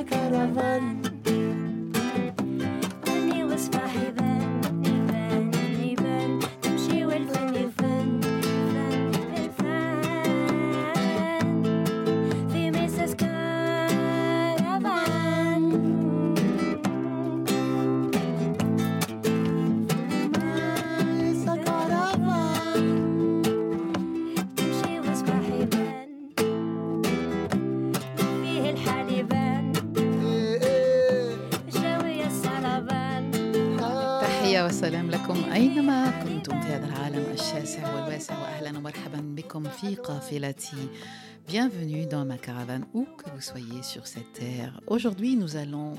like a dividing Felati. Bienvenue dans ma caravane où que vous soyez sur cette terre. Aujourd'hui, nous allons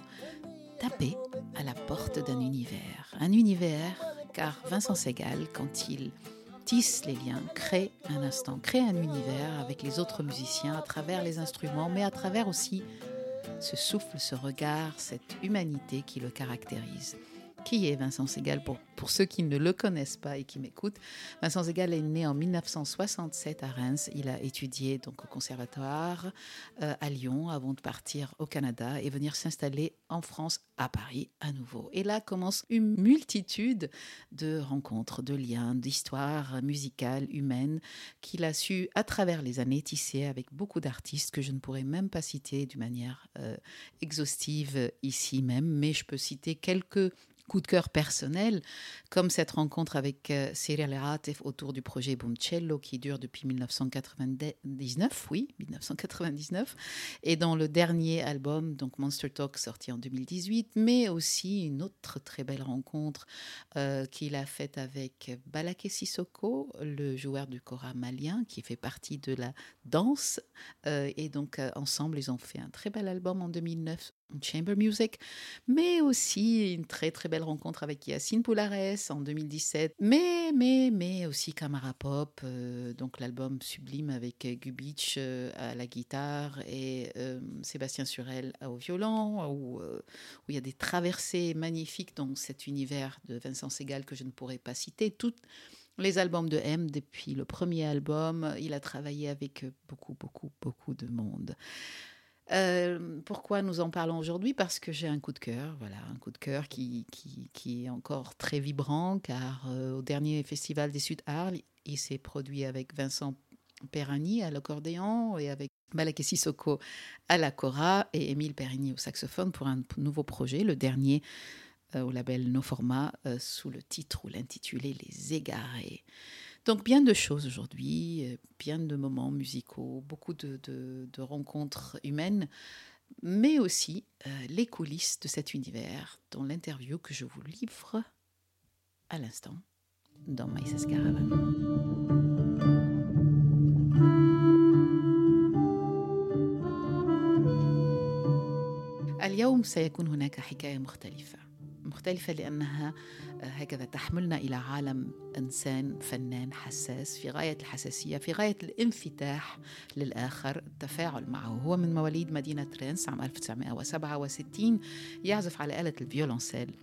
taper à la porte d'un univers. Un univers car Vincent Segal, quand il tisse les liens, crée un instant, crée un univers avec les autres musiciens à travers les instruments, mais à travers aussi ce souffle, ce regard, cette humanité qui le caractérise. Qui est Vincent Segal pour, pour ceux qui ne le connaissent pas et qui m'écoutent? Vincent Segal est né en 1967 à Reims. Il a étudié donc au conservatoire euh, à Lyon avant de partir au Canada et venir s'installer en France à Paris à nouveau. Et là commence une multitude de rencontres, de liens, d'histoires musicales, humaines qu'il a su à travers les années tisser avec beaucoup d'artistes que je ne pourrais même pas citer d'une manière euh, exhaustive ici même, mais je peux citer quelques coups de cœur personnels, comme cette rencontre avec euh, Cyril autour du projet Boomcello qui dure depuis 1999, oui, 1999, et dans le dernier album, donc Monster Talk, sorti en 2018, mais aussi une autre très belle rencontre euh, qu'il a faite avec Balaké Sissoko, le joueur du kora malien, qui fait partie de la danse, euh, et donc euh, ensemble, ils ont fait un très bel album en 2009 Chamber Music, mais aussi une très très belle rencontre avec Yacine Poulares en 2017, mais mais mais aussi Camara Pop, euh, donc l'album sublime avec Gubitsch euh, à la guitare et euh, Sébastien Surel au violon, où, où il y a des traversées magnifiques dans cet univers de Vincent Segal que je ne pourrais pas citer. Toutes les albums de M, depuis le premier album, il a travaillé avec beaucoup, beaucoup, beaucoup de monde. Euh, pourquoi nous en parlons aujourd'hui? Parce que j'ai un coup de cœur, voilà, un coup de cœur qui, est encore très vibrant, car euh, au dernier festival des Sud Arles, il s'est produit avec Vincent Perani à l'accordéon et avec Malaké Sissoko à la cora et Émile Perigny au saxophone pour un nouveau projet, le dernier euh, au label No Format, sous le titre ou l'intitulé Les Égarés. Donc bien de choses aujourd'hui, euh, bien de moments musicaux, beaucoup de, de- de rencontres humaines, mais aussi euh, les coulisses de cet univers, dans l'interview que je vous livre à l'instant dans Maïs Caravan. اليوم سيكون هناك حكاية مختلفة مختلفة لأنها آه، هكذا تحملنا إلى عالم إنسان فنان حساس في غاية الحساسية في غاية الانفتاح للآخر التفاعل معه. هو من مواليد مدينة رينس عام 1967 يعزف على آلة الفيولونسيل.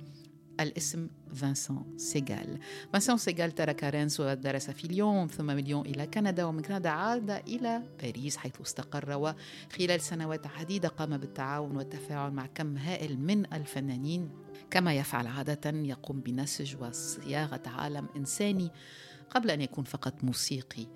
الاسم فانسون سيغال فانسون سيغال ترك رينس ودرس في ليون ثم من ليون إلى كندا ومن كندا عاد إلى باريس حيث استقر وخلال سنوات عديدة قام بالتعاون والتفاعل مع كم هائل من الفنانين. كما يفعل عادة يقوم بنسج وصياغة عالم إنساني قبل أن يكون فقط موسيقي.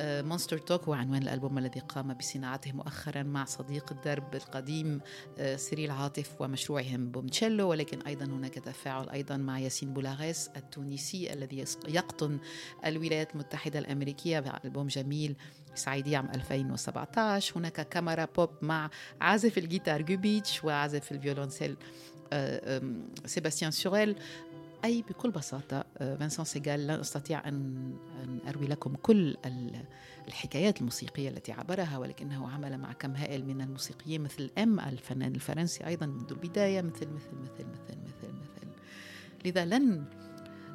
مونستر توك هو عنوان الألبوم الذي قام بصناعته مؤخرا مع صديق الدرب القديم آه، سيريل عاطف ومشروعهم بومتشيلو ولكن أيضا هناك تفاعل أيضا مع ياسين بولاغيس التونسي الذي يقطن الولايات المتحدة الأمريكية بألبوم جميل صعيدي عام 2017 هناك كاميرا بوب مع عازف الجيتار جوبيتش وعازف الفيولونسيل آه، سيباستيان سوريل. أي بكل بساطة آه، فانسون سيغال لا أستطيع أن أروي لكم كل ال- الحكايات الموسيقية التي عبرها ولكنه عمل مع كم هائل من الموسيقيين مثل أم الفنان الفرنسي أيضا منذ البداية مثل مثل مثل مثل مثل مثل. لذا لن آه،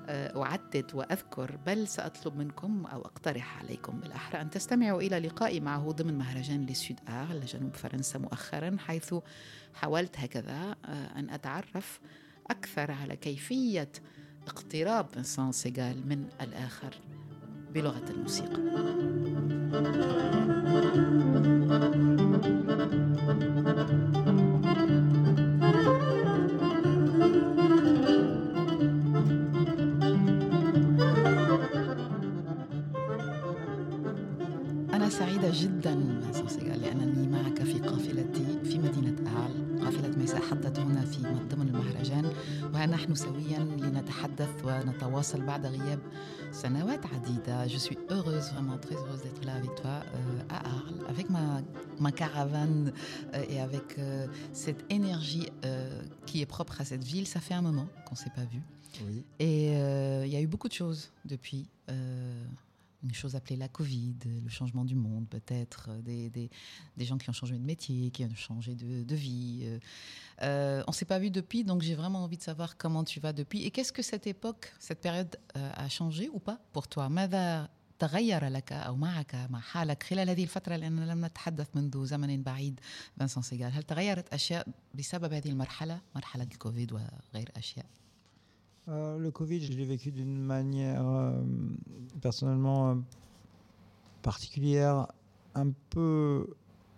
أعدد وأذكر بل سأطلب منكم أو أقترح عليكم بالأحرى أن تستمعوا إلى لقائي معه ضمن مهرجان لسود آر لجنوب فرنسا مؤخرا حيث حاولت هكذا آه، أن أتعرف أكثر على كيفية اقتراب فنسان سيغال من الآخر بلغة الموسيقى. في قافلتي في مدينة أعل قافلة ميساء حطت هنا في ضمن المهرجان ونحن سويا لنتحدث ونتواصل بعد غياب سنوات عديدة Je suis heureuse, vraiment très heureuse d'être là avec toi euh, à Arles, avec ma, ma caravane euh, et avec euh, cette énergie euh, qui est propre à cette ville. Ça fait un moment qu'on ne s'est pas vu. Oui. Et euh, il y a eu beaucoup de choses depuis. Euh, une chose appelée la Covid, le changement du monde peut-être, euh, des, des, des gens qui ont changé de métier, qui ont changé de, de vie. euh. Euh, on ne s'est pas vu depuis, donc j'ai vraiment envie de savoir comment tu vas depuis. Et qu'est-ce que cette époque, cette période euh, a changé ou pas pour toi ماذا تغير لك أو معك مع حالك خلال هذه الفترة لأننا لم نتحدث منذ زمن بعيد فانسان سيجال هل تغيرت أشياء بسبب هذه المرحلة مرحلة الكوفيد وغير أشياء euh, le Covid, je l'ai vécu d'une manière euh, personnellement euh, particulière, un peu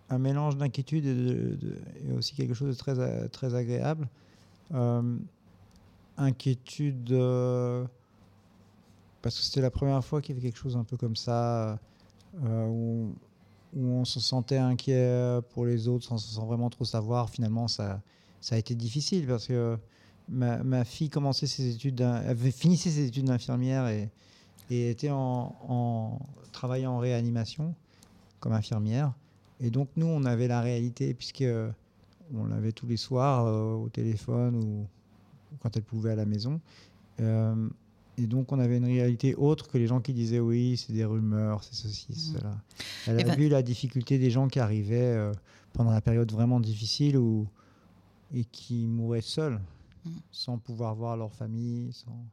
un mélange d'inquiétude et, aussi quelque chose de très, très agréable. Inquiétude parce que c'était la première fois qu'il y avait quelque chose un peu comme ça, où, où on se sentait inquiet pour les autres sans, sans vraiment trop savoir. Finalement, ça, ça a été difficile parce que ma, ma fille commençait ses études, avait fini ses études d'infirmière et, et était en, en travaillant en réanimation comme infirmière. Et donc nous, on avait la réalité puisque on l'avait tous les soirs euh, au téléphone ou, ou quand elle pouvait à la maison. Euh, et donc on avait une réalité autre que les gens qui disaient oui, c'est des rumeurs, c'est ceci, c'est Mhm. cela. Elle Eh a ben- vu la difficulté des gens qui arrivaient euh, pendant la période vraiment difficile où, et qui mouraient seuls. Sans pouvoir voir leur famille. Sans...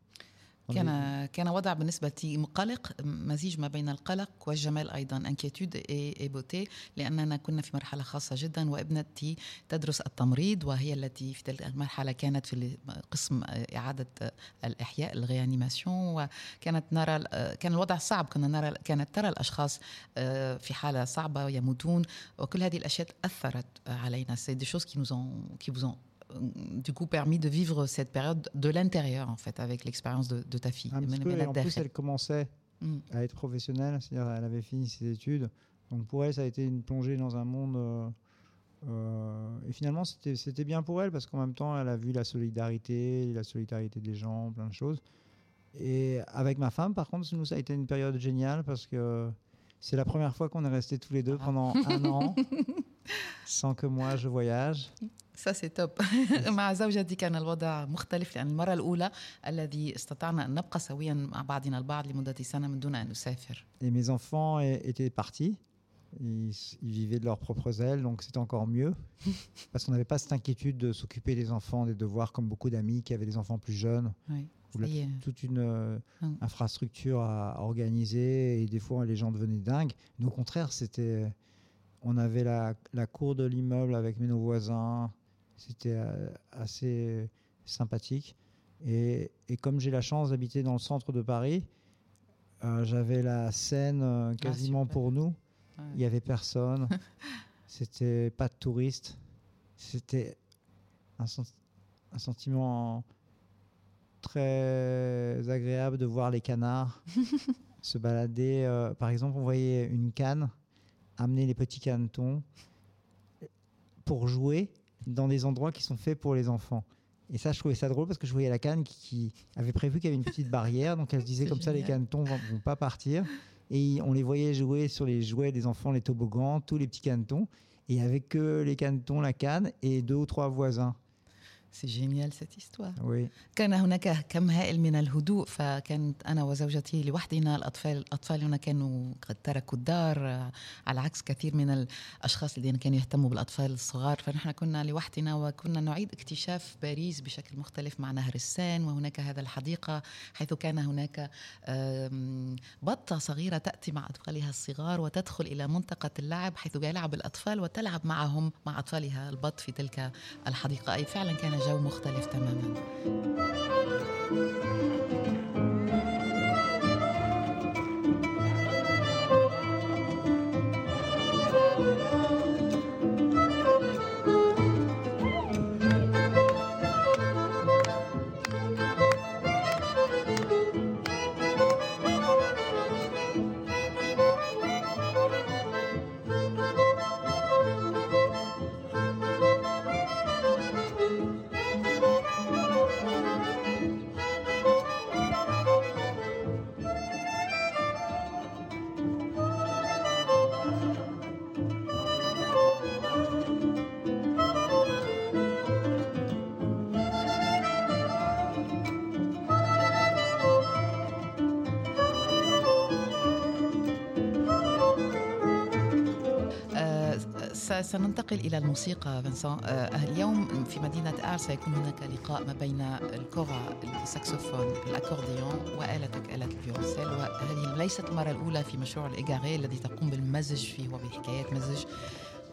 كان كان وضع بالنسبة لي مقلق مزيج ما بين القلق والجمال أيضا انكيتود اي بوتي لأننا كنا في مرحلة خاصة جدا وابنتي تدرس التمريض وهي التي في تلك المرحلة كانت في قسم إعادة الإحياء الريانيماسيون وكانت نرى كان الوضع صعب كنا نرى كانت ترى الأشخاص في حالة صعبة يموتون وكل هذه الأشياء أثرت علينا سي دي nous ont qui vous ont du coup permis de vivre cette période de l'intérieur en fait avec l'expérience de, ta fille. Ah, en plus elle commençait mm. à être professionnelle, c'est-à-dire elle avait fini ses études, donc pour elle ça a été une plongée dans un monde. Euh, euh, et finalement c'était bien pour elle parce qu'en même temps elle a vu la solidarité, la solidarité des gens, plein de choses. Et avec ma femme par contre nous ça a été une période géniale parce que c'est la première fois qu'on est restés tous les deux ah. pendant un an. sans que moi je voyage. Ça c'est top مع زوجتي كان الوضع مختلف لأن المرة الأولى الذي استطعنا أن نبقى سويا مع بعضنا البعض لمدة سنة من دون أن نسافر Et mes enfants é- étaient partis. Ils, ils vivaient de leurs propres ailes, donc c'était encore mieux. parce qu'on n'avait pas cette inquiétude de s'occuper des enfants, des devoirs, comme beaucoup d'amis qui avaient des enfants plus jeunes. oui. Où Ça la- y est. toute une euh, Mm. infrastructure à, à organiser et des fois les gens devenaient dingues. Mais au contraire, c'était, on avait la, la cour de l'immeuble avec mes nos voisins. C'était euh, assez sympathique. Et, et comme j'ai la chance d'habiter dans le centre de Paris, euh, j'avais la Seine euh, quasiment super. pour nous. Ouais. Il y avait personne. C'était pas de touristes. C'était un, un sentiment très agréable de voir les canards se balader. euh, par exemple, on voyait une canne amener les petits canetons pour jouer dans des endroits qui sont faits pour les enfants. Et ça, je trouvais ça drôle parce que je voyais la canne qui, avait prévu qu'il y avait une petite barrière. Donc elle se disait comme ça, les canetons vont, vont pas partir. Et on les voyait jouer sur les jouets des enfants, les toboggans, tous les petits canetons. Et avait que les canetons, la canne et deux ou trois voisins. C'est génial cette histoire. Oui. كان هناك كم هائل من الهدوء فكانت أنا وزوجتي لوحدنا الأطفال الأطفال هنا كانوا قد تركوا الدار على عكس كثير من الأشخاص الذين كانوا يهتموا بالأطفال الصغار فنحن كنا لوحدنا وكنا نعيد اكتشاف باريس بشكل مختلف مع نهر السان وهناك هذا الحديقة حيث كان هناك آم، بطة صغيرة تأتي مع أطفالها الصغار وتدخل إلى منطقة اللعب حيث يلعب الأطفال وتلعب معهم مع أطفالها البط في تلك الحديقة أي فعلا كان جو مختلف تماما. سننتقل إلى الموسيقى فنسان آه، اليوم في مدينة آر سيكون هناك لقاء ما بين الكورا الساكسوفون الأكورديون وآلتك آلة الفيولنسيل وهذه ليست المرة الأولى في مشروع الإيجاري الذي تقوم بالمزج فيه وبحكايات مزج.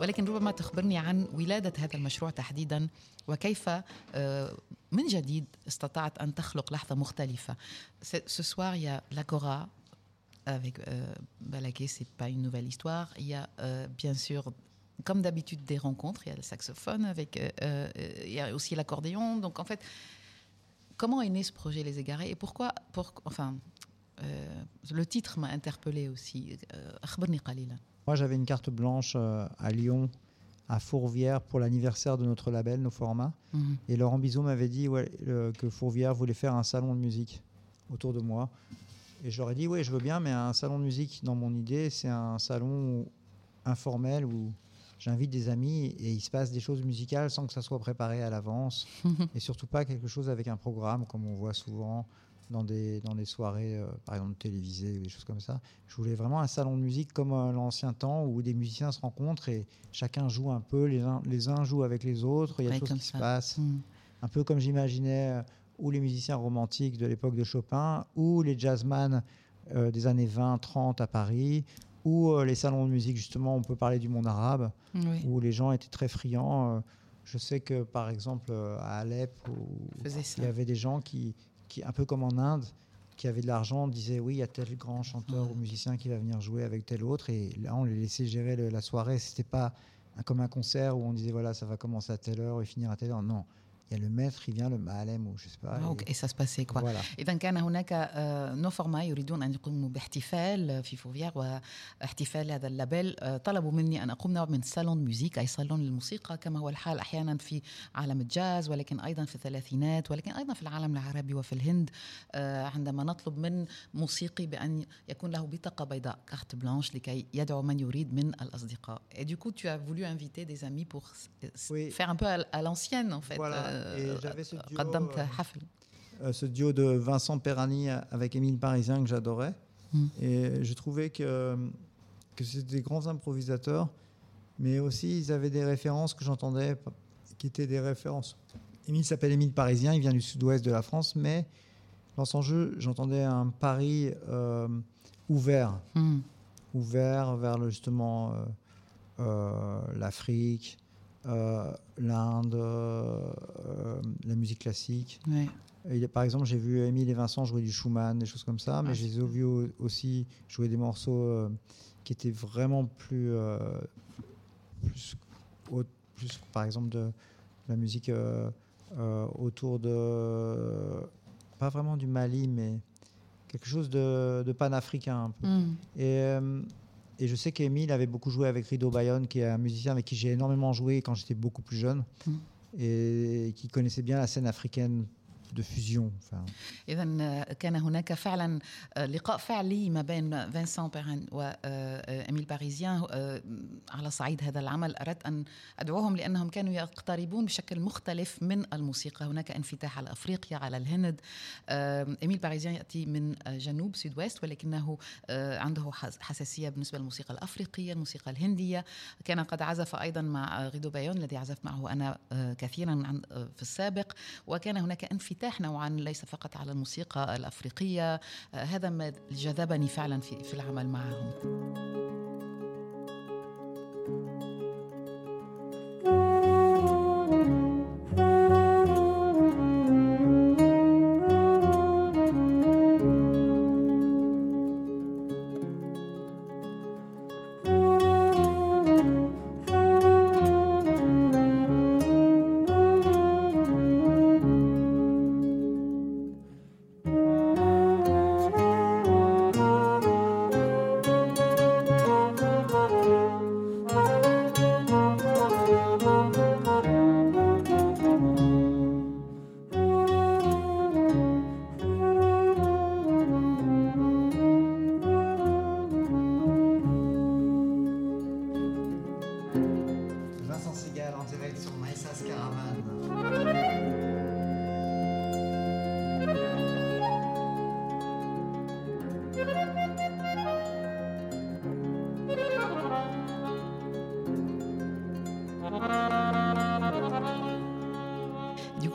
ولكن ربما تخبرني عن ولادة هذا المشروع تحديدا وكيف آه، من جديد استطعت أن تخلق لحظة مختلفة. Y a l'Agora avec euh, Balaguer, c'est pas une nouvelle histoire. Il y a euh, bien sûr, comme d'habitude, des rencontres. Il y a le saxophone, avec, euh, euh, il y a aussi l'accordéon. Donc, en fait, comment est né ce projet Les Égarés et pourquoi, pour, enfin, euh, le titre m'a interpellé aussi. Moi, j'avais une carte blanche à Lyon, à Fourvière, pour l'anniversaire de notre label, nos formats. Mhm. Et Laurent Bizot m'avait dit que Fourvière voulait faire un salon de musique autour de moi. Et je leur ai dit, oui, je veux bien, mais un salon de musique, dans mon idée, c'est un salon informel où j'invite des amis et il se passe des choses musicales sans que ça soit préparé à l'avance. et surtout pas quelque chose avec un programme, comme on voit souvent dans des, dans des soirées, euh, par exemple télévisées ou des choses comme ça. Je voulais vraiment un salon de musique comme euh, l'ancien temps où des musiciens se rencontrent et chacun joue un peu, les uns, les uns jouent avec les autres, il y a des choses qui ça. se passent Mhm. un peu comme j'imaginais euh, ou les musiciens romantiques de l'époque de Chopin, ou les jazzman des années 20-30 à Paris, ou euh, les salons de musique, justement, on peut parler du monde arabe, Oui. où les gens étaient très friands. euh, je sais que, par exemple, euh, à Alep, il y avait des gens qui, qui, un peu comme en Inde, qui avaient de l'argent, disaient oui, il y a tel grand chanteur Ouais. ou musicien qui va venir jouer avec tel autre, et là, on les laissait gérer le- la soirée. C'était pas comme un concert où on disait voilà, ça va commencer à telle heure et finir à telle heure. Non, il y a le maître, il vient, le ma'alem ou je sais pas. Ah, et-. Et ça se passait quoi Voilà. إذا كان هناك آه، نو فورما يريدون أن يقوموا باحتفال في فوفيار واحتفال هذا اللابيل آه، طلبوا مني أن أقوم نوع من صالون ميوزيك أي صالون للموسيقى كما هو الحال أحيانا في عالم الجاز ولكن أيضا في الثلاثينات ولكن أيضا في العالم العربي وفي الهند آه، عندما نطلب من موسيقي بأن يكون له بطاقة بيضاء كارت بلانش لكي يدعو من يريد من الأصدقاء Et du coup, tu as voulu inviter des amis pour Oui. faire un peu à à l'ancienne en fait. Voilà. Euh, Et j'avais ce duo, قدمت euh, حفل Euh, ce duo de Vincent Perrani avec Émile Parisien que j'adorais. Mm. Et je trouvais que, que c'était des grands improvisateurs, mais aussi ils avaient des références que j'entendais p- qui étaient des références. Émile s'appelle Émile Parisien, il vient du sud-ouest de la France, mais dans son jeu, j'entendais un Paris euh, ouvert, مم. ouvert vers le, justement euh, euh, l'Afrique, euh, l'Inde, euh, la musique classique. Ouais. Et par exemple, j'ai vu Émile et Vincent jouer du Schumann, des choses comme ça, mais Ah, je les ai vus au- aussi jouer des morceaux euh, qui étaient vraiment plus, euh, plus, au- plus, par exemple, de, la musique euh, euh, autour de, pas vraiment du Mali, mais quelque chose de, de panafricain un peu. مم. Et, euh, et je sais qu'Emile avait beaucoup joué avec Rido Bayonne, qui est un musicien avec qui j'ai énormément joué quand j'étais beaucoup plus jeune, Mm. et qui connaissait bien la scène africaine de fusion. إذا كان هناك فعلا آه، لقاء فعلي ما بين فينسان بيرن باريزيان. آه، على صعيد هذا العمل أردت أن أدعوهم لأنهم كانوا يقتربون بشكل مختلف من الموسيقى. هناك انفتاح على أفريقيا على الهند. آه، أميل باريزيان يأتي من آه، جنوب سود ويست ولكنه آه، عنده حس- حساسية بالنسبة للموسيقى الأفريقية الموسيقى الهندية. كان قد عزف أيضا مع آه، غيدو بايون الذي عزفت معه أنا آه، كثيرا آه، في السابق. وكان هناك انفتاح نوعا ليس فقط على الموسيقى الأفريقية. آه، هذا ما جذبني فعلا في في العمل معهم.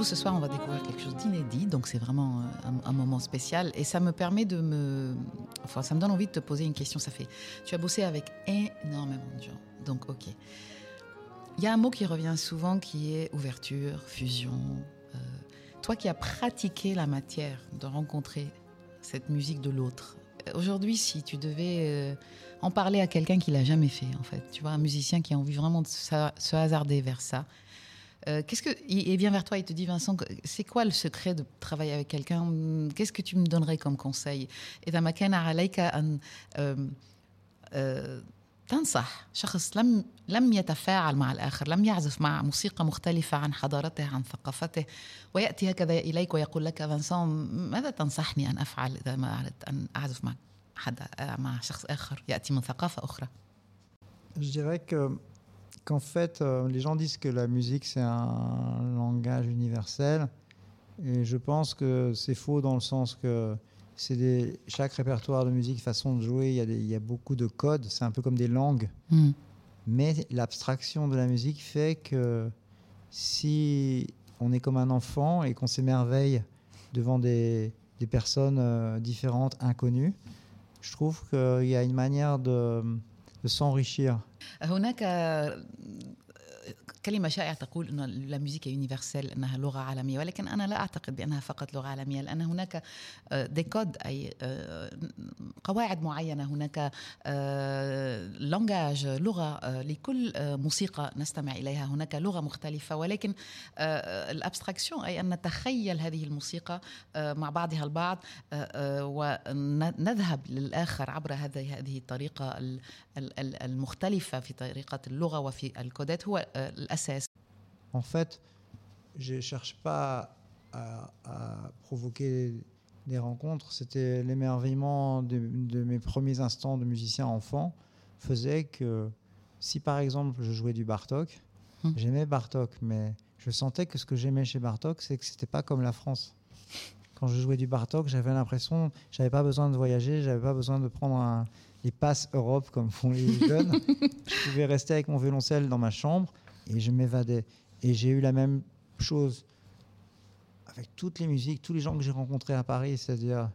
Ce soir, on va découvrir quelque chose d'inédit, donc c'est vraiment euh, un, moment spécial. Et ça me permet de me. Enfin, ça me donne envie de te poser une question. Ça fait. Tu as bossé avec énormément de gens. Donc, ok. Il y a un mot qui revient souvent qui est ouverture, fusion. Euh, toi qui as pratiqué la matière de rencontrer cette musique de l'autre, euh, aujourd'hui, si tu devais en parler à quelqu'un qui l'a jamais fait, en fait, tu vois, un musicien qui a envie vraiment de se hasarder vers ça, euh, qu'est-ce que il, vient vers toi, il te dit Vincent, c'est quoi le secret de travailler avec quelqu'un? Qu'est-ce que tu me donnerais comme conseil? إذا ما كان عليك أن تنصح شخص لم لم يتفاعل مع الآخر لم يعزف مع موسيقى مختلفة عن حضارته عن ثقافته ويأتي هكذا إليك ويقول لك فانسون ماذا تنصحني أن أفعل إذا ما أردت أن أعزف مع حدا مع شخص آخر يأتي من ثقافة أخرى Je dirais que qu'en fait, euh, les gens disent que la musique c'est un langage universel, et je pense que c'est faux dans le sens que c'est des chaque répertoire de musique, façon de jouer, il y a, des- il y a beaucoup de codes. C'est un peu comme des langues, Hmm. mais l'abstraction de la musique fait que si on est comme un enfant et qu'on s'émerveille devant des, des personnes euh, différentes, inconnues, je trouve qu'il y a une manière de, de s'enrichir. كلمة شائعة تقول أن الموسيقى يونيفرسال أنها لغة عالمية. ولكن أنا لا أعتقد بأنها فقط لغة عالمية. لأن هناك ديكود أي آه، قواعد معينة. هناك لونجاج لغة آه، لكل آه، موسيقى نستمع إليها. هناك لغة مختلفة. ولكن آه، الأبستراكسيون أي أن نتخيل هذه الموسيقى آه، مع بعضها البعض آه، آه، ونذهب للآخر عبر هذه الطريقة ال- ال- ال- المختلفة في طريقة اللغة وفي الكودات. هو آه، الأساس En fait, je ne cherche pas à, à provoquer des rencontres. C'était l'émerveillement de, de mes premiers instants de musicien enfant faisait que si par exemple je jouais du Bartok, Hmm. j'aimais Bartok, mais je sentais que ce que j'aimais chez Bartok, c'est que c'était pas comme la France. Quand je jouais du Bartok, j'avais l'impression, j'avais pas besoin de voyager, j'avais pas besoin de prendre un- les passes Europe comme font les jeunes. je pouvais rester avec mon violoncelle dans ma chambre et je m'évadais. Et j'ai eu la même chose avec toutes les musiques, tous les gens que j'ai rencontrés à Paris, c'est-à-dire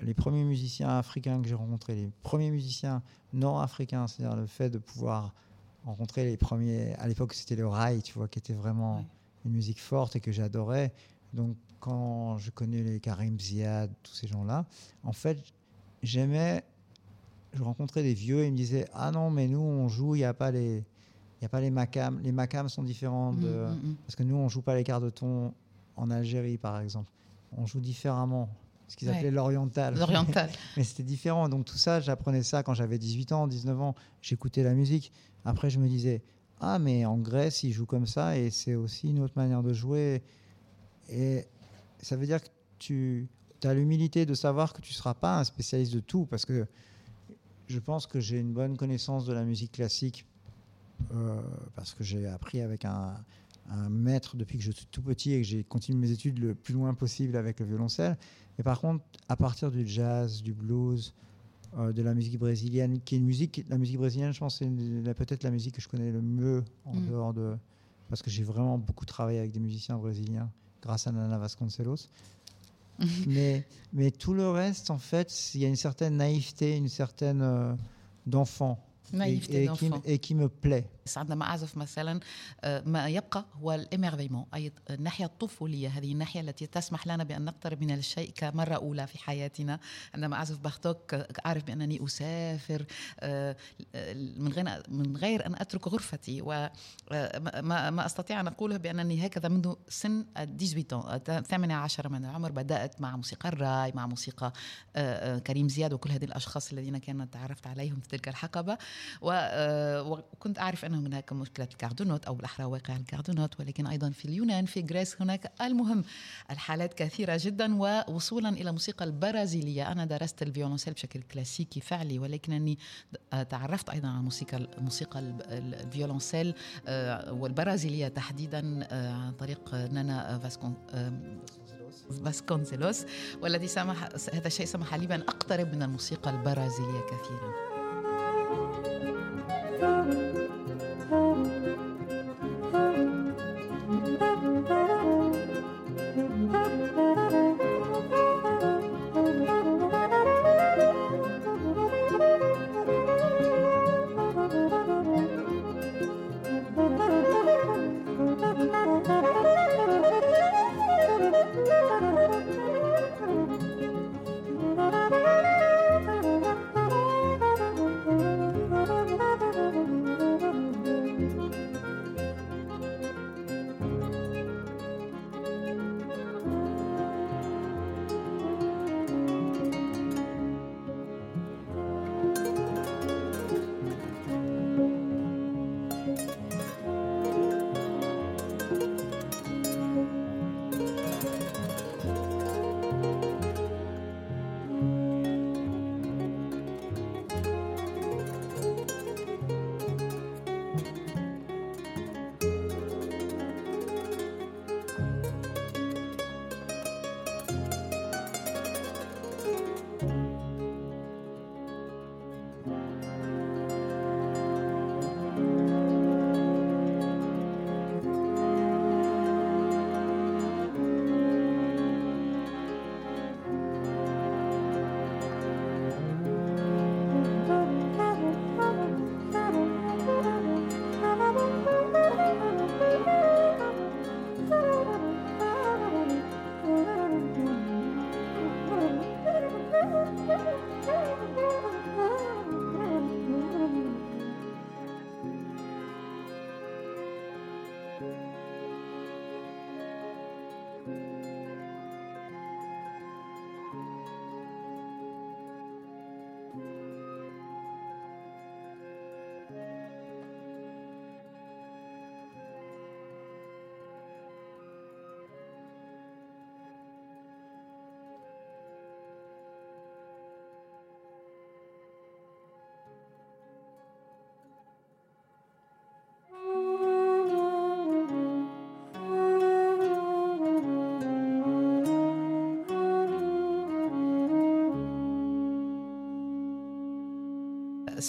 les premiers musiciens africains que j'ai rencontrés, les premiers musiciens nord-africains, c'est-à-dire le fait de pouvoir rencontrer les premiers. À l'époque, c'était le rail, tu vois, qui était vraiment une musique forte et que j'adorais. Donc, quand je connais les Karim Ziad, tous ces gens-là, en fait, j'aimais. Je rencontrais des vieux et ils me disaient Ah non, mais nous, on joue, il n'y a pas les. N'y a pas les macams. Les macams sont différents de. Mm, mm, mm. Parce que nous, on joue pas les quarts de ton en Algérie, par exemple. On joue différemment. Ce qu'ils Ouais. appelaient l'oriental. L'oriental. Mais c'était différent. Donc tout ça, j'apprenais ça quand j'avais 18 ans, 19 ans. J'écoutais la musique. Après, je me disais, ah, mais en Grèce, ils jouent comme ça et c'est aussi une autre manière de jouer. Et ça veut dire que tu as l'humilité de savoir que tu ne seras pas un spécialiste de tout parce que je pense que j'ai une bonne connaissance de la musique classique parce que j'ai appris avec un, un maître depuis que je suis tout petit et que j'ai continué mes études le plus loin possible avec le violoncelle. Mais par contre, à partir du jazz, du blues, euh, de la musique brésilienne, qui est une musique, la musique brésilienne, je pense, c'est peut-être la musique que je connais le mieux en Mm. dehors de. Parce que j'ai vraiment beaucoup travaillé avec des musiciens brésiliens grâce à Nana Vasconcelos. mais, mais tout le reste, en fait, il y a une certaine naïveté, une certaine euh, d'enfant. Et- naïveté et, qui, d'enfant. et qui me plaît. عندما أعزف مثلا آه، ما يبقى هو الإميرفيمون أي الناحية الطفولية هذه الناحية التي تسمح لنا بأن نقترب من الشيء كمرة أولى في حياتنا. عندما أعزف بارتوك آه، أعرف بأنني أسافر آه، من غير من غير أن أترك غرفتي وما ما أستطيع أن أقوله بأنني هكذا منذ سن 18 الثامنة عشر من العمر بدأت مع موسيقى الراي مع موسيقى آه، آه، كريم زياد وكل هذه الأشخاص الذين كان تعرفت عليهم في تلك الحقبة. آه، وكنت أعرف أن هناك مشكلة الكاردونوت أو بالأحرى واقع الكاردونوت ولكن أيضا في اليونان في غريس هناك. المهم الحالات كثيرة جدا ووصولا إلى موسيقى البرازيلية. أنا درست الفيولونسيل بشكل كلاسيكي فعلي ولكنني آه، تعرفت أيضا على موسيقى الموسيقى الب- ال- الفيولونسيل آه، والبرازيلية تحديدا آه، عن طريق نانا فاسكون آم، فاسكونسيلوس والذي سمح هذا الشيء سمح لي بأن أقترب من الموسيقى البرازيلية كثيرا.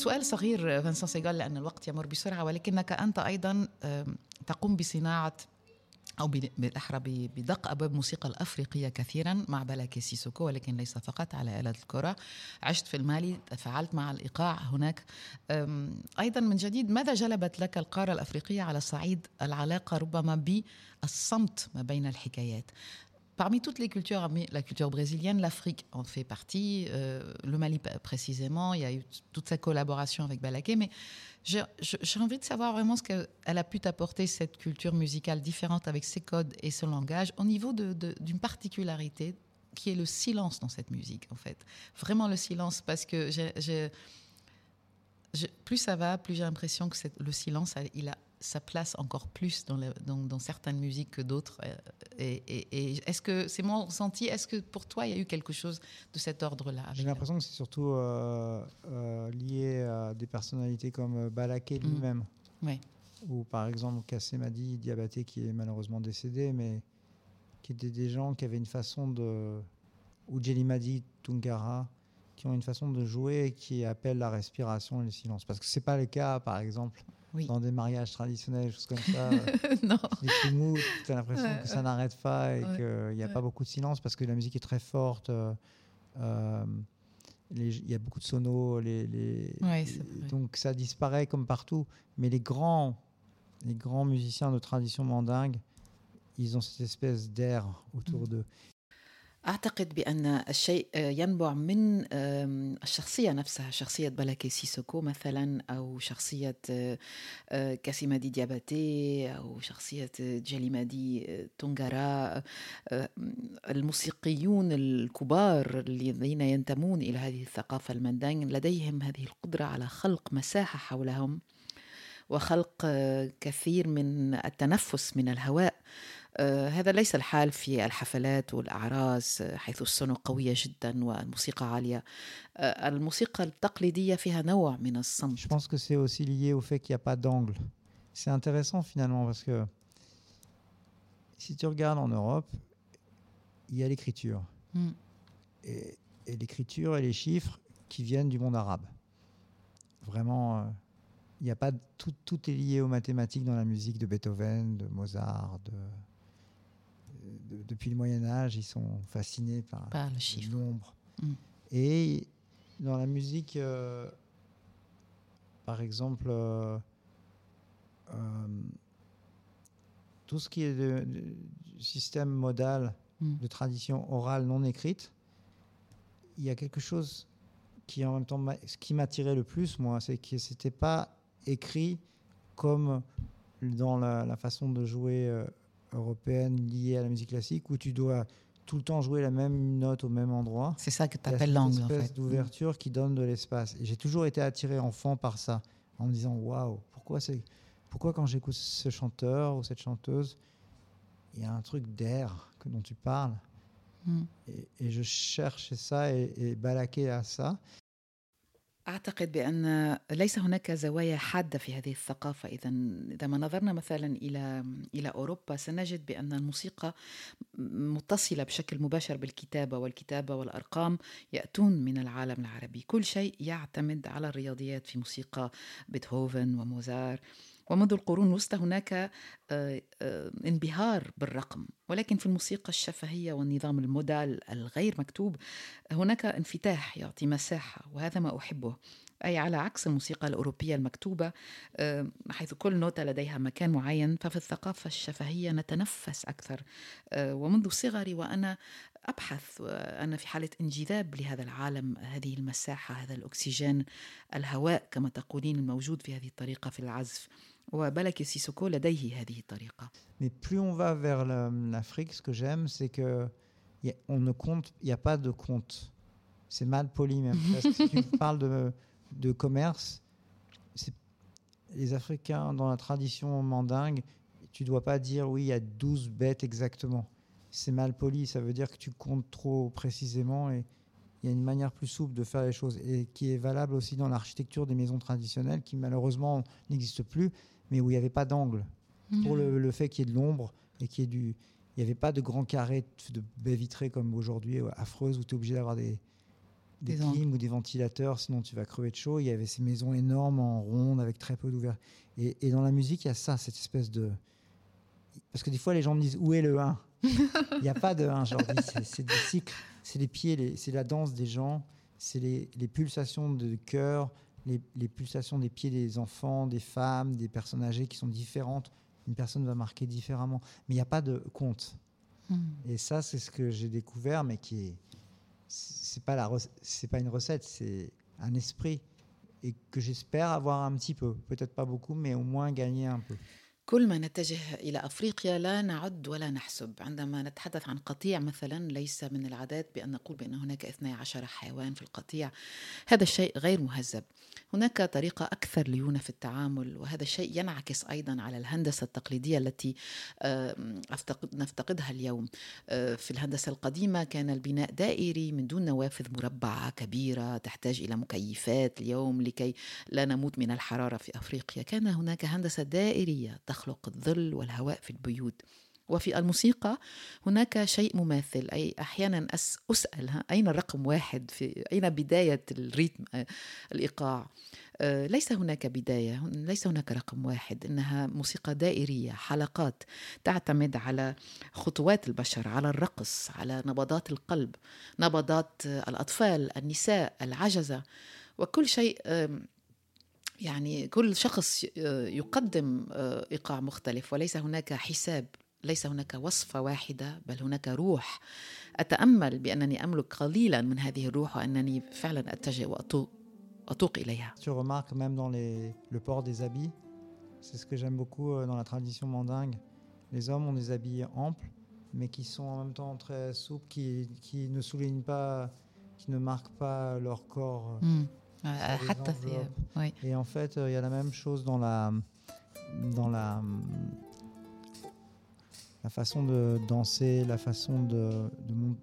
سؤال صغير فانسون سيغال لأن الوقت يمر بسرعة ولكنك أنت أيضا تقوم بصناعة أو بال- بالأحرى بدق أبواب الموسيقى الأفريقية كثيرا مع بلاكي سيسوكو ولكن ليس فقط على آلة الكرة. عشت في المالي تفاعلت مع الإيقاع هناك. أيضا من جديد ماذا جلبت لك القارة الأفريقية على صعيد العلاقة ربما بالصمت ما بين الحكايات؟ Parmi toutes les cultures, la culture brésilienne, l'Afrique en fait partie, euh, le Mali précisément, il y a eu toute sa collaboration avec Balaké, mais j'ai envie de savoir vraiment ce qu'elle a pu t'apporter, cette culture musicale différente avec ses codes et son langage, au niveau d'une particularité qui est le silence dans cette musique, en fait. Vraiment le silence, parce que plus ça va, plus j'ai l'impression que le silence, il a sa place encore plus dans, le- dans- dans certaines musiques que d'autres. euh, Et, et- et est-ce que c'est mon ressenti Est-ce que pour toi, il y a eu quelque chose de cet ordre-là J'ai l'impression que c'est surtout euh, euh, lié à des personnalités comme Balaké Mm. lui-même. Ouais. Ou par exemple Kassemadi Diabaté qui est malheureusement décédé, mais qui étaient des gens qui avaient une façon de. Ou Jelimadi Tungara, qui ont une façon de jouer qui appelle la respiration et le silence. Parce que c'est pas le cas, par exemple, Oui. dans des mariages traditionnels, choses comme ça. non. les tu as l'impression Ouais, que ça n'arrête pas et Ouais, qu'il n'y a pas beaucoup de silence parce que la musique est très forte. euh, euh, Il y a beaucoup de sonos. Les, les- Ouais, c'est vrai. donc ça disparaît comme partout. Mais les grands, les grands musiciens de tradition mandingue, ils ont cette espèce d'air autour Mm. d'eux. أعتقد بأن الشيء آه، ينبع من الشخصية نفسها شخصية بلاكي سيسوكو مثلا أو شخصية آه، آه، كاسيمادي دياباتي أو شخصية جيليمادي آه، تونغارا الموسيقيون الكبار الذين ينتمون إلى هذه الثقافة المندانج لديهم هذه القدرة على خلق مساحة حولهم وخلق كثير من التنفس من الهواء. هذا ليس الحال في الحفلات والأعراس آه، حيث السونو قوية جدا والموسيقى عالية آه، الموسيقى التقليدية فيها نوع من Je الصمت pense que c'est aussi lié au fait qu'il n'y a pas d'angle. C'est intéressant finalement parce que si tu regardes en Europe, il y a l'écriture. Mm. Et, et l'écriture et les chiffres qui viennent du monde arabe. Vraiment, euh, il n'y a pas de- tout, tout est lié aux mathématiques dans la musique de Beethoven, de Mozart. de- de- depuis le Moyen Âge, ils sont fascinés par, par le le chiffre. nombre. Mm. Et dans la musique, euh, par exemple, euh, euh, tout ce qui est de- système modal Mm. de tradition orale non écrite, il y a quelque chose qui en même temps ce qui m'attirait le plus moi, c'est que c'était pas écrit comme dans la, la façon de jouer euh, européenne liée à la musique classique où tu dois tout le temps jouer la même note au même endroit. C'est ça que tu appelles l'angle en fait. d'ouverture qui donne de l'espace. Et j'ai toujours été attiré enfant par ça, en me disant waouh, pourquoi c'est, pourquoi quand j'écoute ce chanteur ou cette chanteuse, il y a un truc d'air que dont tu parles? Mm. Et, et je cherche ça et, et balaquer à ça. أعتقد بأن ليس هناك زوايا حادة في هذه الثقافة. إذا إذا ما نظرنا مثلا إلى إلى أوروبا سنجد بأن الموسيقى متصلة بشكل مباشر بالكتابة والكتابة والأرقام يأتون من العالم العربي. كل شيء يعتمد على الرياضيات في موسيقى بيتهوفن وموزار ومنذ القرون الوسطى هناك آه، آه، انبهار بالرقم. ولكن في الموسيقى الشفهية والنظام المودال الغير مكتوب هناك انفتاح يعطي مساحة وهذا ما أحبه. أي على عكس الموسيقى الأوروبية المكتوبة آه، حيث كل نوتة لديها مكان معين ففي الثقافة الشفهية نتنفس أكثر. ومنذ صغري وأنا أبحث آه، أنا في حالة انجذاب لهذا العالم هذه المساحة هذا الأكسجين الهواء كما تقولين الموجود في هذه الطريقة في العزف وبلكي سيسوكو لديه هذه الطريقة Mais plus on va vers la- l'Afrique, ce que j'aime, c'est que y a- on ne compte, il n'y a pas de compte. C'est mal poli même. Parce que si tu parles de, de commerce, c'est- les Africains, dans la tradition mandingue, tu dois pas dire oui, il y a 12 bêtes exactement. C'est mal poli, ça veut dire que tu comptes trop précisément et il y a une manière plus souple de faire les choses et qui est valable aussi dans l'architecture des maisons traditionnelles qui malheureusement n'existe plus, mais où il n'y avait pas d'angle pour le, le fait qu'il y ait de l'ombre et qu'il y ait du. Il n'y avait pas de grands carrés de baies vitrées comme aujourd'hui, ouais, affreuses, où tu es obligé d'avoir des, des, Des angles. clims ou des ventilateurs, sinon tu vas crever de chaud. Il y avait ces maisons énormes en ronde avec très peu d'ouverture. Et, et dans la musique, il y a ça, cette espèce de. Parce que des fois, les gens me disent où est le 1 Il n'y a pas de 1, je leur dis, c'est- des cycles, c'est les pieds, c'est la danse des gens, c'est les, les pulsations de cœur, les, les pulsations des pieds des enfants, des femmes, des personnes âgées qui sont différentes. Une personne va marquer différemment. Mais il n'y a pas de compte. Mm. Et ça, c'est ce que j'ai découvert, mais qui est. C'est pas, la pas une recette, c'est un esprit. Et que j'espère avoir un petit peu. Peut-être pas beaucoup, mais au moins gagner un peu. كل ما نتجه إلى أفريقيا لا نعد ولا نحسب. عندما نتحدث عن قطيع مثلا ليس من العادات بأن نقول بأن هناك 12 حيوان في القطيع. هذا الشيء غير مهذب. هناك طريقة أكثر ليونة في التعامل وهذا الشيء ينعكس أيضا على الهندسة التقليدية التي نفتقدها اليوم. آه، في الهندسة القديمة كان البناء دائري من دون نوافذ مربعة كبيرة تحتاج إلى مكيفات اليوم لكي لا نموت من الحرارة في أفريقيا. كان هناك هندسة دائرية تخلق الظل والهواء في البيوت. وفي الموسيقى هناك شيء مماثل. أي أحيانا أس أسأل أين الرقم واحد في أين بداية الريتم آه، الإيقاع؟ آه، ليس هناك بداية ليس هناك رقم واحد. إنها موسيقى دائرية حلقات تعتمد على خطوات البشر على الرقص على نبضات القلب نبضات الأطفال النساء العجزة. وكل شيء يعني كل شخص آه، يقدم آه، ايقاع مختلف وليس هناك حساب ليس هناك وصفه واحدة بل هناك روح اتامل بانني املك قليلا من هذه الروح وانني فعلا اتجه واتوق أتوق إليها Tu remarques même dans les, le port des habits, c'est ce que j'aime beaucoup euh, dans la tradition mandingue. Les hommes ont des habits amples, mais qui sont en même temps très souples, qui, qui ne soulignent pas, qui ne marquent pas leur corps. euh, Ah, euh, euh, et en fait, euh, il y a la même chose dans la, dans la, la façon de danser, la façon de, de monter.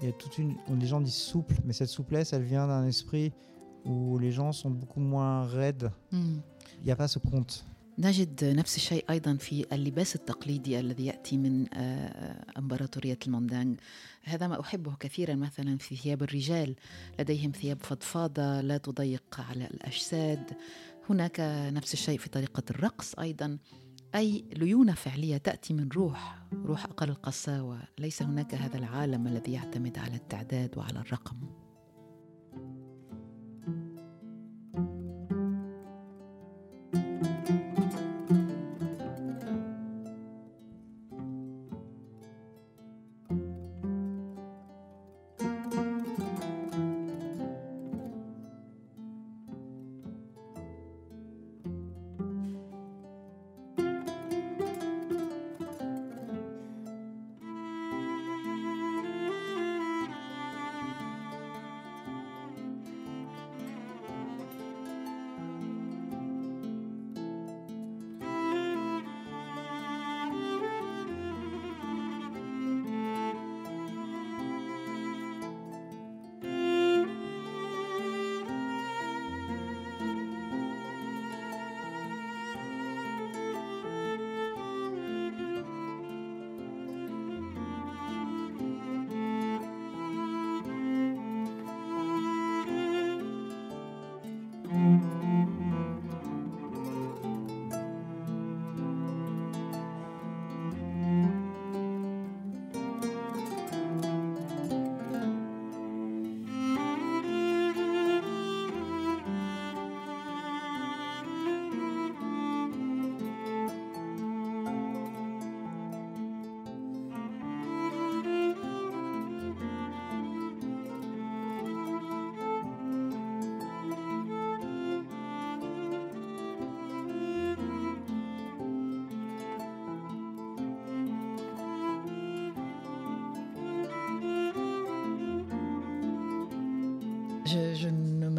Il y a toute une. Les gens disent souple, mais cette souplesse, elle vient d'un esprit où les gens sont beaucoup moins raides. Hmm. Il n'y a pas ce compte. نجد نفس الشيء أيضا في اللباس التقليدي الذي يأتي من آه، إمبراطورية الموندانج هذا ما أحبه كثيرا مثلا في ثياب الرجال. لديهم ثياب فضفاضة لا تضيق على الأجساد. هناك نفس الشيء في طريقة الرقص أيضا. أي ليونة فعلية تأتي من روح روح أقل القساوة. ليس هناك هذا العالم الذي يعتمد على التعداد وعلى الرقم.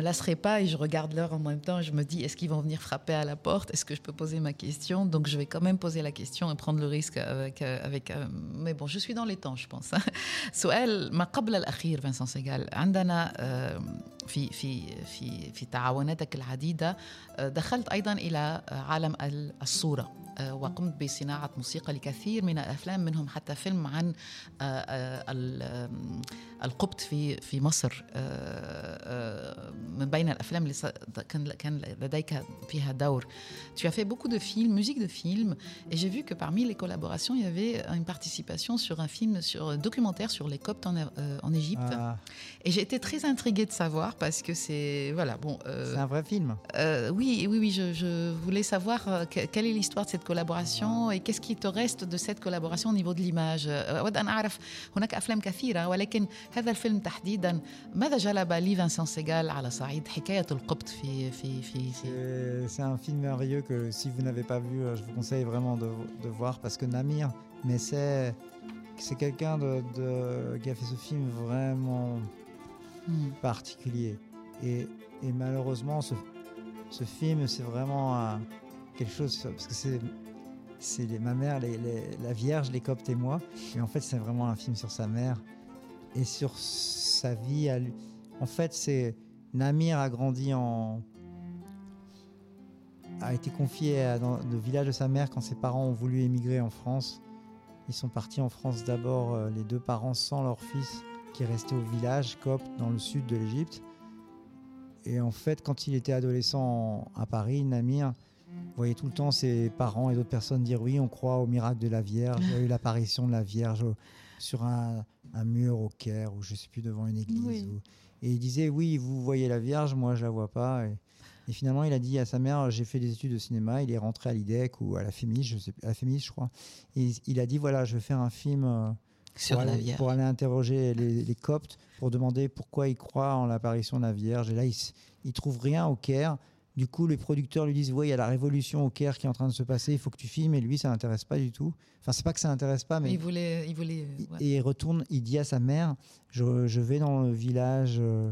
Lasserai pas et je regarde l'heure en même temps. Je me dis, est-ce qu'ils vont venir frapper à la porte? Est-ce que je peux poser ma question? Donc, je vais quand même poser la question et prendre le risque avec. euh, avec euh, mais bon, je suis dans les temps, je pense. سؤال ما قبل الأخير فينسان سيغال عندنا في في في في تعاوناتك العديدة آه، دخلت أيضا إلى آه، عالم ال- الصورة آه، وقمت بصناعة موسيقى لكثير من الأفلام منهم حتى فيلم عن القبط في في مصر من بين الأفلام اللي كان كان لديك فيها دور. Tu as fait beaucoup de films, musique de films, et j'ai vu que parmi les collaborations, il y avait une participation sur un film, sur documentaire sur les Coptes en, euh, en Égypte. Ah, Et j'ai été très intriguée de savoir parce que c'est voilà bon. euh, c'est un vrai film. euh, oui, oui, oui, je, je voulais savoir euh, que- quelle est l'histoire de cette collaboration et qu'est-ce qui te reste de cette collaboration au niveau de l'image. Euh, أود أن أعرف هناك أفلام كثيرة ولكن هذا الفيلم تحديدا ماذا جلب لي فانسان سيغال على صعيد حكاية القبط في في في, في C'est c'est un film merveilleux que si vous n'avez pas vu, euh, je vous conseille vraiment de, de voir parce que Namir, mais c'est c'est quelqu'un de, de- qui a fait ce film vraiment Hmm. particulier. Et, et malheureusement, ce, ce film, c'est vraiment un- quelque chose parce que c'est ma mère, les- les- la Vierge, les Coptes et moi. Et en fait, c'est vraiment un film sur sa mère et sur sa vie. à lui. En fait, c'est Namir a grandi en a été confié à- dans le village de sa mère quand ses parents ont voulu émigrer en France. Ils sont partis en France d'abord, euh, les deux parents sans leur fils, qui est resté au village copte dans le sud de l'Égypte. Et en fait, quand il était adolescent en- à Paris, Namir voyait tout le temps ses parents et d'autres personnes dire oui, on croit au miracle de la Vierge. Il y a eu l'apparition de la Vierge sur un, un mur au Caire ou je sais plus devant une église. Oui. ou- Et il disait oui, vous voyez la Vierge, moi je la vois pas. Et, et finalement, il a dit à sa mère j'ai fait des études de cinéma. Il est rentré à l'IDEC ou à la FEMIS, je sais à la FEMIS, je crois. Et il, il a dit voilà, je vais faire un film. euh, sur pour la aller, pour aller interroger les, les Coptes pour demander pourquoi ils croient en l'apparition de la Vierge. Et là, ils, s- ils trouvent rien au Caire. Du coup, les producteurs lui disent Oui, il y a la révolution au Caire qui est en train de se passer, il faut que tu filmes. Et lui, ça l'intéresse pas du tout. Enfin, c'est pas que ça l'intéresse pas, mais Il voulait, il voulait. euh, il- ouais. et il retourne, il dit à sa mère Je, je vais dans le village, euh,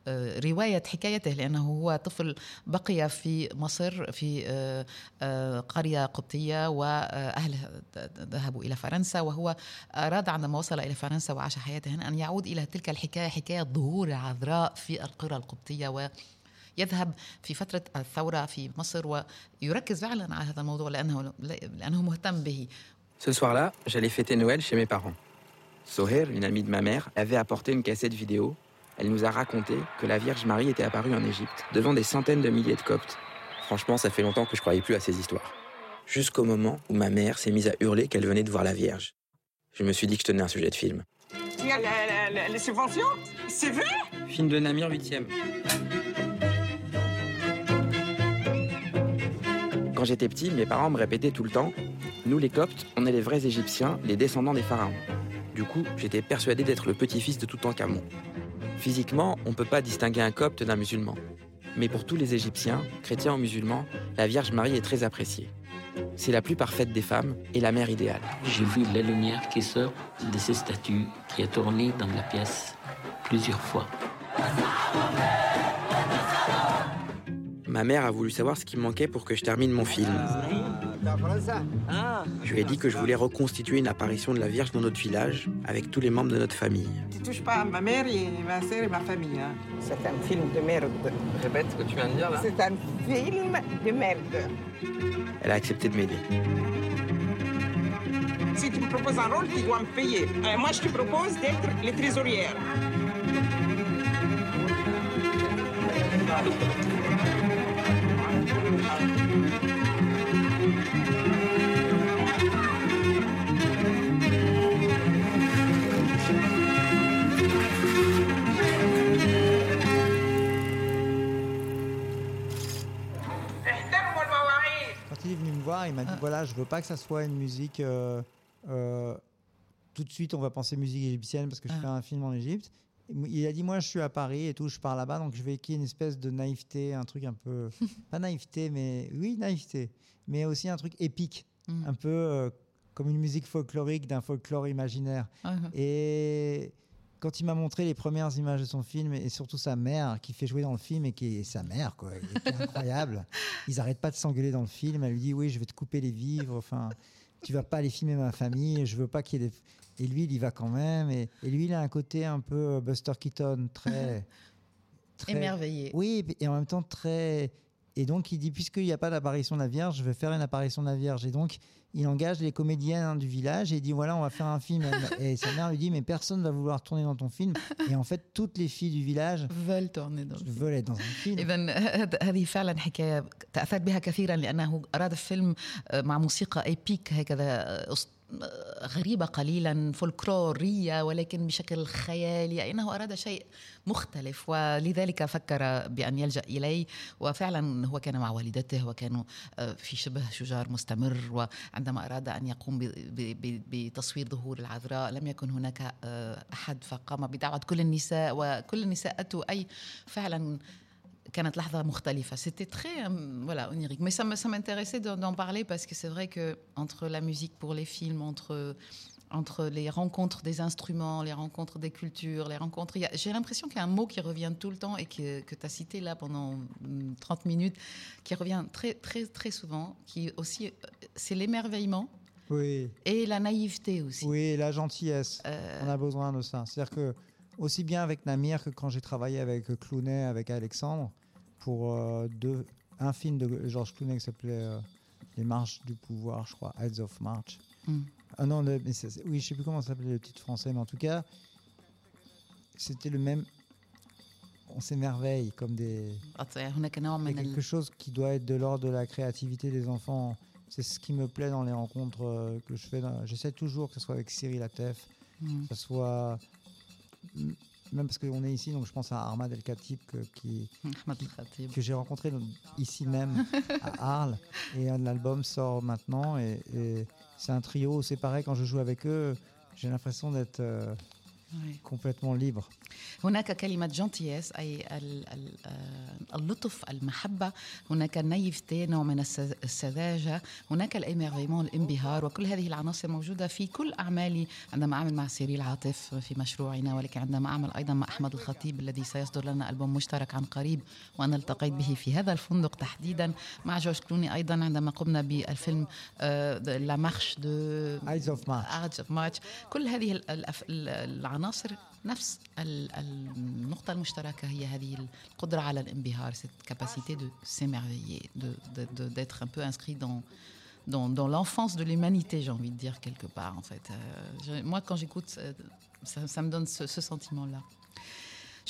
بروايه حكايته لأنه هو طفل بقي في مصر في آه، آه، قرية قبطية وأهله ذهبوا إلى فرنسا وهو أراد عندما وصل إلى فرنسا وعاش حياته هنا أن يعود إلى تلك الحكاية حكاية ظهور العذراء في القرى القبطية و يذهب في فترة الثورة في مصر ويركز فعلا على هذا الموضوع لأنه لأنه مهتم به Ce soir-là, j'allais fêter Noël chez mes parents. Soher, une amie de ma mère, avait apporté une cassette vidéo. Elle nous a raconté que la Vierge Marie était apparue en Égypte, devant des centaines de milliers de coptes. Franchement, ça fait longtemps que je croyais plus à ces histoires. Jusqu'au moment où ma mère s'est mise à hurler qu'elle venait de voir la Vierge. Je me suis dit que je tenais un sujet de film. Il y a la- la- la- les subventions C'est vrai Film de Namir 8e. Quand j'étais petit, mes parents me répétaient tout le temps Nous, les Coptes, on est les vrais Égyptiens, les descendants des pharaons. Du coup, j'étais persuadé d'être le petit-fils de Toutankhamon. Physiquement, on ne peut pas distinguer un Copte d'un musulman. Mais pour tous les Égyptiens, chrétiens ou musulmans, la Vierge Marie est très appréciée. C'est la plus parfaite des femmes et la mère idéale. J'ai vu la lumière qui sort de ces statues, qui a tourné dans la pièce plusieurs fois. Ma mère a voulu savoir ce qui me manquait pour que je termine mon film. Je lui ai dit que je voulais reconstituer une apparition de la Vierge dans notre village avec tous les membres de notre famille. Tu touches pas à ma mère et ma sœur et ma famille. hein. C'est un film de merde. Répète ce que tu viens de dire là. C'est un film de merde. Elle a accepté de m'aider. Si tu me proposes un rôle, tu dois me payer. Euh, moi, je te propose d'être les trésorières il m'a dit ah. voilà, je veux pas que ça soit une musique. Euh, euh, tout de suite, on va penser musique égyptienne parce que je ah. fais un film en Égypte. Il a dit Moi, je suis à Paris et tout, je pars là-bas, donc je vais qu'il y ait une espèce de naïveté, un truc un peu. pas naïveté, mais. Oui, naïveté. Mais aussi un truc épique, Mm. un peu euh, comme une musique folklorique d'un folklore imaginaire. Ouais. Et quand il m'a montré les premières images de son film et surtout sa mère qui fait jouer dans le film et qui est sa mère, quoi, qui est incroyable. Ils n'arrêtent pas de s'engueuler dans le film. Elle lui dit oui, je vais te couper les vivres. Enfin, tu vas pas aller filmer ma famille. Je veux pas qu'il y ait des. Et lui, il y va quand même. Et, et lui, il a un côté un peu euh, Buster Keaton, très. très- Émerveillé. oui, et en même temps très. Et donc il dit, puisqu'il n'y a pas d'apparition de la Vierge, je vais faire une apparition de la Vierge. Et donc il engage les comédiennes hein, du village et il dit, voilà, on va faire un film. et sa mère lui dit, mais personne va vouloir tourner dans ton film. Et en fait, toutes les filles du village veulent tourner dans le film. veulent être dans un film. إذا هذه فعلا حكاية تأثرت بها كثيرا لأنه أراد فيلم آه، مع موسيقى إيبيك هكذا آه، أس- آه، غريبة قليلا فولكلورية ولكن بشكل خيالي إنه أراد شيء مختلف. ولذلك فكر بأن يلجأ إليه وفعلا هو كان مع والدته وكانوا آه، في شبه شجار مستمر. وعندما أراد أن يقوم بتصوير ظهور العذراء لم يكن هناك آه، أحد فقام بدعوة كل النساء. وكل النساء أتوا. أي فعلا كانت لحظة مختلفة. C'était très euh, voilà, onirique. Mais ça me- ça m'intéressait d'en d'en parler parce que c'est vrai que entre la musique pour les films, entre entre les rencontres des instruments, les rencontres des cultures, les rencontres. il y a- J'ai l'impression qu'il y a un mot qui revient tout le temps et que, que tu as cité là pendant mm, 30 minutes, qui revient très, très, très souvent, qui aussi, euh, c'est l'émerveillement Oui, et la naïveté aussi. oui, la gentillesse. Euh, On a besoin de ça. C'est-à-dire que, aussi bien avec Namir que quand j'ai travaillé avec Clooney, avec Alexandre, pour euh, un film de Georges Clooney qui s'appelait euh, Les Marches du Pouvoir, je crois, Heads of March. Ah non, le, mais oui, je sais plus comment s'appelait le titre français, mais en tout cas, c'était le même. On s'émerveille comme des. Il quelque chose qui doit être de l'ordre de la créativité des enfants. C'est ce qui me plaît dans les rencontres euh, que je fais. J'essaie toujours que ce soit avec Cyril Atef, que ce soit même parce qu'on est ici, donc je pense à Ahmad El Khatib que, qui, que j'ai rencontré ici même à Arles. Et l'album sort maintenant et, c'est un trio séparé. Quand je joue avec eux, j'ai l'impression d'être euh, complètement libre. هناك كلمة جنتيس أي آه، اللطف المحبة. هناك النايفتي نوع من الس- السذاجة. هناك الإميرفيمون الإنبهار. وكل هذه العناصر موجودة في كل أعمالي. عندما أعمل مع سيريل عاطف في مشروعنا ولكن عندما أعمل أيضا مع أحمد الخطيب الذي سيصدر لنا ألبوم مشترك عن قريب وأنا التقيت به في هذا الفندق تحديدا مع جورج كلوني أيضا عندما قمنا بالفيلم لا مارش دو Eyes of March. Arts of March. كل هذه ال- الأف- ال- العناصر نفس ال- النقطة المشتركة هي هذه القدرة على الانبهار cette capacité de s'émerveiller de, de- de- d'être un peu inscrit dans dans, dans l'enfance de l'humanité, j'ai envie de dire quelque part en fait. Euh, je- moi, quand j'écoute, euh, ça, ça me donne ce, ce sentiment-là.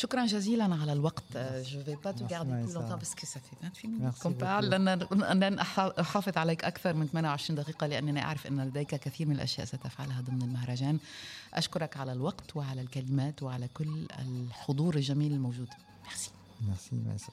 شكرا جزيلا على الوقت. Je vais pas te Merci, garder plus longtemps parce que ça fait 28 minutes Merci qu'on parle. لن أحافظ عليك أكثر من 28 دقيقة لأنني أعرف أن لديك كثير من الأشياء ستفعلها ضمن المهرجان. أشكرك على الوقت وعلى الكلمات وعلى كل الحضور الجميل الموجود. ميرسي Merci, Maïssa.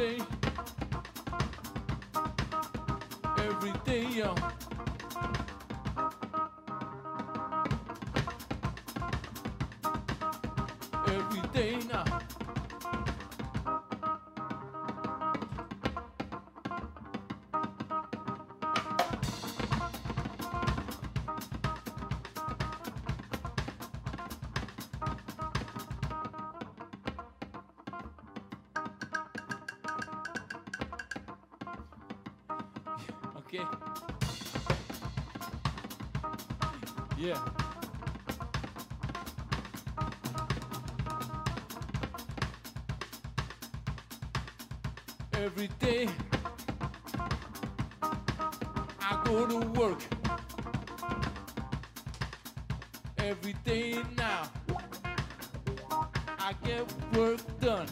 Day. Every day, yo. okay. Yeah. Every day I go to work. Every day now I get work done.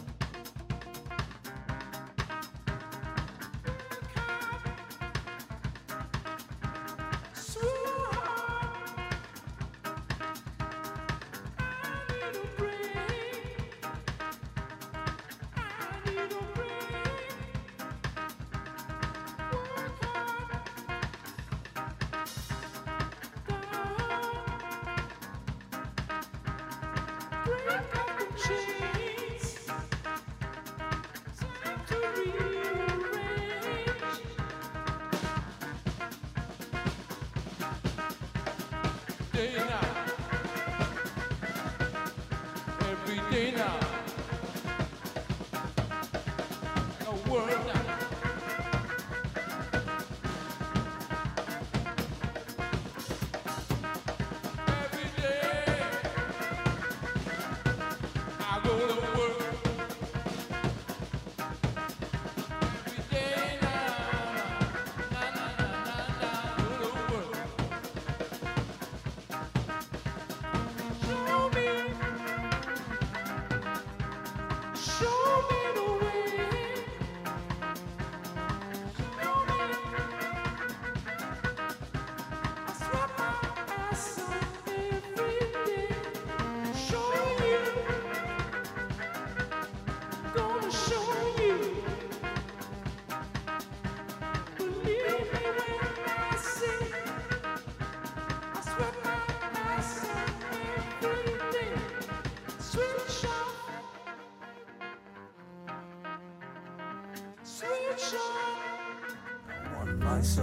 One Mesa,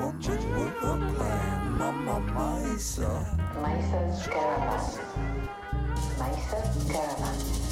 one just with a plan. Mama Mesa. Mesa Caravan. Mesa Caravan.